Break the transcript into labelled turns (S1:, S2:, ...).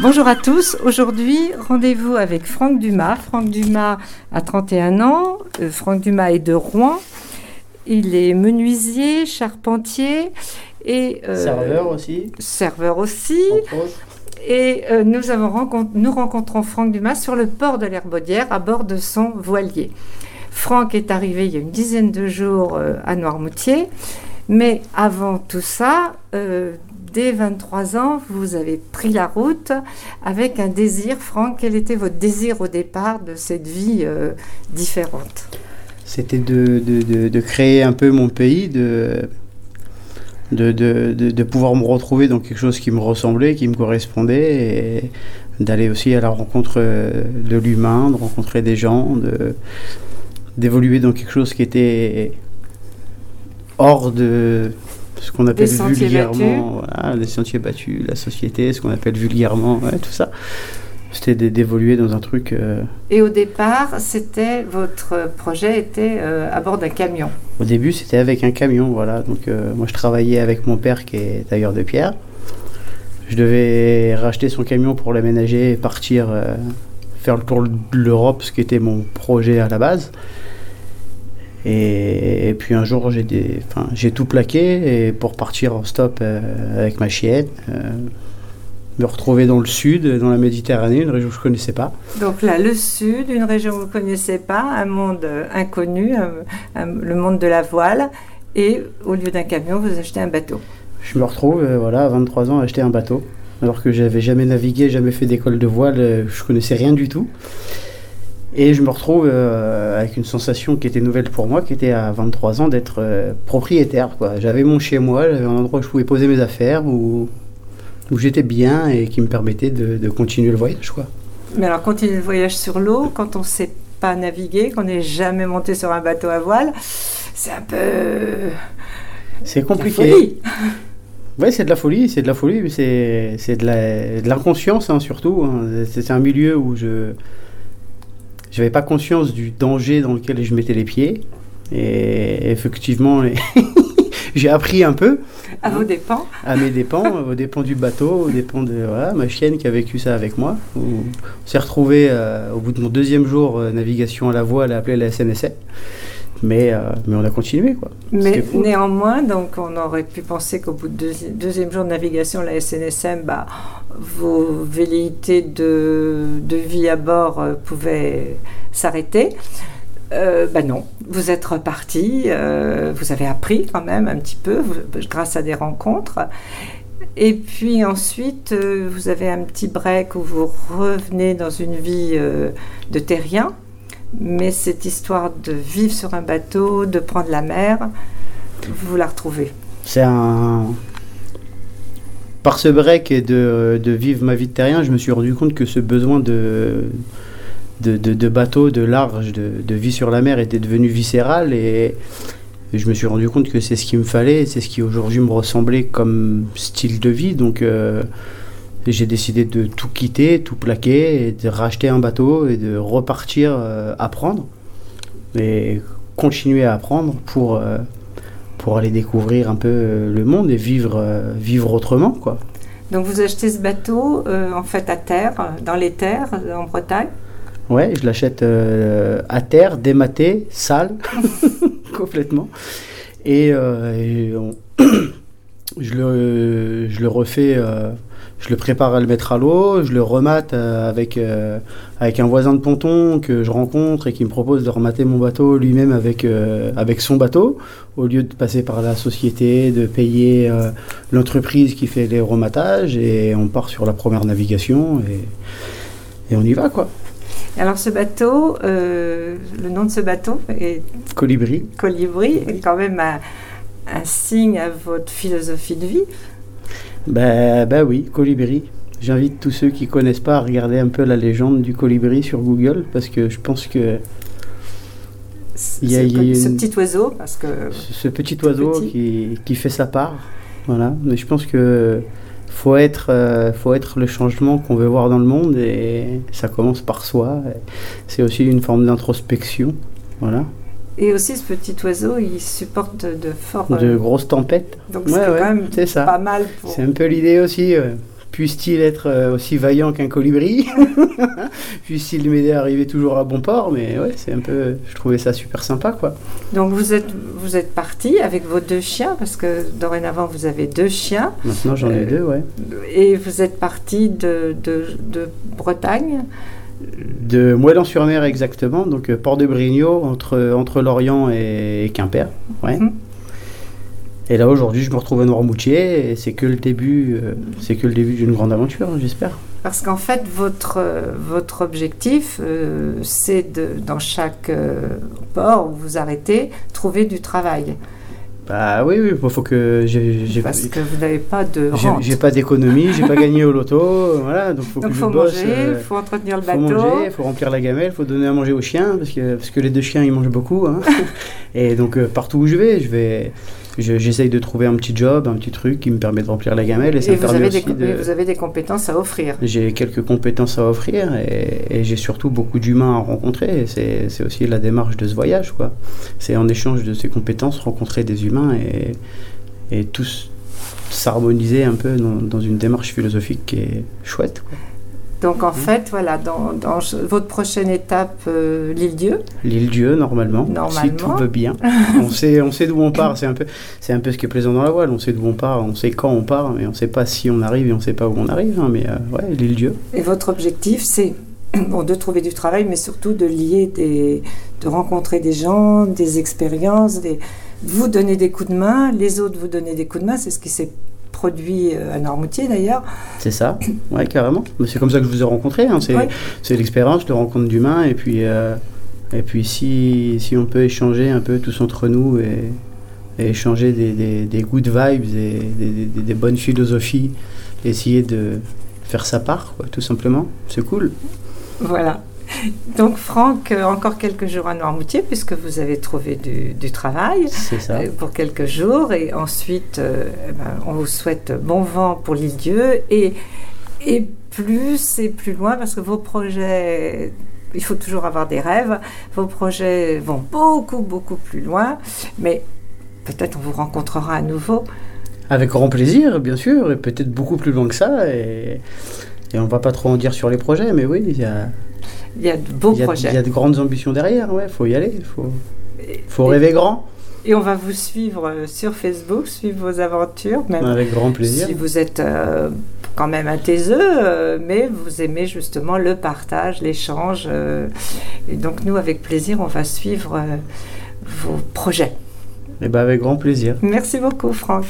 S1: Bonjour à tous. Aujourd'hui, rendez-vous avec Franck Dumas. Franck Dumas a 31 ans. Euh, Franck Dumas est de Rouen. Il est menuisier, charpentier et
S2: euh, serveur aussi.
S1: Serveur aussi. Et euh, nous, avons nous rencontrons Franck Dumas sur le port de l'Herbaudière à bord de son voilier. Franck est arrivé il y a une dizaine de jours à Noirmoutier. Mais avant tout ça, dès 23 ans, vous avez pris la route avec un désir. Franck, quel était votre désir au départ de cette vie euh, différente?
S2: C'était de, créer un peu mon pays, de, de, pouvoir me retrouver dans quelque chose qui me ressemblait, qui me correspondait, et d'aller aussi à la rencontre euh, de l'humain, de rencontrer des gens, d'évoluer dans quelque chose qui était hors de ce qu'on appelle vulgairement les sentiers battus, la société, ce qu'on appelle vulgairement, tout ça. C'était d'évoluer dans un truc. Euh,
S1: Et au départ, c'était votre projet était euh, à bord d'un camion.
S2: Au début, c'était avec un camion, voilà. Donc euh, moi, je travaillais avec mon père qui est tailleur de pierre. Je devais racheter son camion pour l'aménager et partir faire le tour de l'Europe, ce qui était mon projet à la base. Et, puis un jour, j'ai tout plaqué et pour partir en stop euh, avec ma chienne, euh, me retrouver dans le sud, dans la Méditerranée, une région que je ne connaissais pas.
S1: Donc là, le sud, une région que vous ne connaissez pas, un monde inconnu, le monde de la voile, et au lieu d'un camion, vous achetez un bateau.
S2: Je me retrouve, euh, voilà, à 23 ans, à acheter un bateau, alors que j'avais jamais navigué, jamais fait d'école de voile, je connaissais rien du tout. Et je me retrouve euh, avec une sensation qui était nouvelle pour moi, qui était à 23 ans d'être euh, propriétaire. J'avais mon chez moi, j'avais un endroit où je pouvais poser mes affaires, où, où j'étais bien et qui me permettait de, continuer le voyage. Quoi.
S1: Mais alors continuer le voyage sur l'eau, quand on ne sait pas naviguer, qu'on n'est jamais monté sur un bateau à voile, c'est un peu...
S2: C'est compliqué. Oui, c'est de la folie, c'est de la folie, mais c'est de l'inconscience hein, surtout. Hein. C'est un milieu où je j'avais pas conscience du danger dans lequel je mettais les pieds. Et effectivement, j'ai appris un peu.
S1: À vos dépens
S2: À mes dépens, aux dépens du bateau, aux dépens de ma chienne qui a vécu ça avec moi. On s'est retrouvé euh, au bout de mon deuxième jour euh, navigation à la voile, appelé la SNSA. Mais, euh, mais on a continué. Quoi.
S1: Mais néanmoins, donc on aurait pu penser qu'au bout de deuxième jour de navigation, la SNSM, bah, vos velléités de, de, vie à bord euh, pouvaient s'arrêter. Euh, bah non, vous êtes reparti, euh, vous avez appris quand même un petit peu grâce à des rencontres. Et puis ensuite, vous avez un petit break où vous revenez dans une vie de terrien. Mais cette histoire de vivre sur un bateau, de prendre la mer, vous la retrouvez.
S2: C'est un, par ce break et de, vivre ma vie de terrien, je me suis rendu compte que ce besoin de, de, bateau, de large, de, vie sur la mer était devenu viscéral et, je me suis rendu compte que c'est ce qu'il me fallait, c'est ce qui aujourd'hui me ressemblait comme style de vie. Donc euh, j'ai décidé de tout quitter, tout plaquer, et de racheter un bateau et de repartir euh, apprendre. Et continuer à apprendre pour, euh, pour aller découvrir un peu euh, le monde et vivre, euh, vivre autrement. Quoi.
S1: Donc vous achetez ce bateau en fait à terre, dans les terres, en Bretagne?
S2: Ouais, je l'achète à terre, dématé, sale, complètement. Et, je, le, je le refais je le prépare à le mettre à l'eau, je le remate euh, avec, euh, avec un voisin de ponton que je rencontre et qui me propose de remater mon bateau lui-même avec, euh, avec son bateau, au lieu de passer par la société, de payer l'entreprise qui fait les rematages, et on part sur la première navigation et, et on y va quoi.
S1: Alors ce bateau, le nom de ce bateau est
S2: Colibri.
S1: Colibri est quand même un, un signe à votre philosophie de vie.
S2: Ben, ben oui, colibri. J'invite tous ceux qui connaissent pas à regarder un peu la légende du colibri sur Google parce que je pense que
S1: il y a, ce petit oiseau parce que
S2: ce petit oiseau Qui, qui, fait sa part, voilà. Mais je pense que faut être euh, faut être le changement qu'on veut voir dans le monde et ça commence par soi. C'est aussi une forme d'introspection, voilà.
S1: Et aussi, ce petit oiseau, il supporte de fortes...
S2: De grosses tempêtes.
S1: Donc, c'est quand même
S2: ça.
S1: pas mal
S2: C'est un peu l'idée aussi. puisse-t-il être aussi vaillant qu'un colibri, puisse-t-il m'aider à arriver toujours à bon port, mais ouais, c'est un peu, je trouvais ça super sympa, quoi.
S1: Donc vous êtes, vous êtes parti avec vos deux chiens, parce que dorénavant vous avez deux chiens.
S2: Maintenant j'en ai deux, ouais.
S1: Et vous êtes parti de, de, de Bretagne
S2: de Moëlan-sur-Mer exactement, donc port de Brignot, entre, entre Lorient et, Quimper. Ouais. Mhm. Et là aujourd'hui, je me retrouve à Noirmoutier et c'est que le début, euh, c'est que le début d'une grande aventure, j'espère.
S1: Parce qu'en fait, votre, votre objectif, euh, c'est de, dans chaque euh, port où vous arrêtez, trouver du travail.
S2: Bah oui, oui, il faut que j'ai.
S1: Parce que vous n'avez pas de.
S2: J'ai pas d'économie, j'ai pas gagné au loto, voilà, donc faut
S1: donc
S2: que
S1: faut
S2: je bosse.
S1: manger, il faut entretenir le bateau.
S2: Faut manger, il faut remplir la gamelle, il faut donner à manger aux chiens parce que parce que les deux chiens ils mangent beaucoup. Hein. Et donc partout où je vais, je vais j'essaye de trouver un petit job, un petit truc qui me permet de remplir la gamelle. Et, ça
S1: vous, avez des, vous avez des compétences à offrir.
S2: J'ai quelques compétences à offrir et, j'ai surtout beaucoup d'humains à rencontrer. C'est aussi la démarche de ce voyage. C'est en échange de ces compétences rencontrer des humains et, et tous s'harmoniser un peu dans, dans, une démarche philosophique qui est chouette. Quoi.
S1: Donc en mmh. fait, voilà, dans, votre prochaine étape, euh, l'île Dieu.
S2: L'île Dieu, normalement, normalement. Si tout va bien. on sait, on sait d'où on part. C'est un peu, c'est un peu ce qui est plaisant dans la voile. On sait d'où on part, on sait quand on part, mais on ne sait pas si on arrive et on ne sait pas où on arrive. Hein, mais euh, ouais, l'île Dieu.
S1: Et votre objectif, c'est bon, de trouver du travail, mais surtout de lier des, de rencontrer des gens, des expériences, des, vous donner des coups de main, les autres vous donner des coups de main. C'est ce qui s'est produit euh, à Normoutier d'ailleurs.
S2: C'est ça, ouais, carrément. C'est comme ça que je vous ai rencontré. Hein. C'est l'expérience de rencontre d'humains. Et puis, euh, et puis si, si, on peut échanger un peu tous entre nous et, échanger des, des, des, good vibes et des, des, bonnes philosophies, essayer de faire sa part, quoi, tout simplement, c'est cool.
S1: Voilà. Donc Franck, euh, encore quelques jours à Noirmoutier puisque vous avez trouvé du, travail
S2: euh,
S1: pour quelques jours et ensuite euh, eh ben, on vous souhaite bon vent pour l'île Dieu et, et plus et plus loin parce que vos projets il faut toujours avoir des rêves. Vos projets vont beaucoup, beaucoup plus loin, mais peut-être on vous rencontrera à nouveau.
S2: Avec grand plaisir, bien sûr, et peut-être beaucoup plus loin que ça. Et, et on ne va pas trop en dire sur les projets, mais oui, il y a,
S1: il y a de beaux projets.
S2: Il y a de grandes ambitions derrière, ouais, faut y aller, il faut, faut rêver grand.
S1: Et on va vous suivre euh, sur Facebook, suivre vos aventures. Même
S2: Avec grand plaisir.
S1: Si vous êtes euh, quand même un taiseux, euh, mais vous aimez justement le partage, l'échange. et donc nous, avec plaisir, on va suivre vos projets.
S2: Et eh ben avec grand plaisir.
S1: Merci beaucoup, Franck.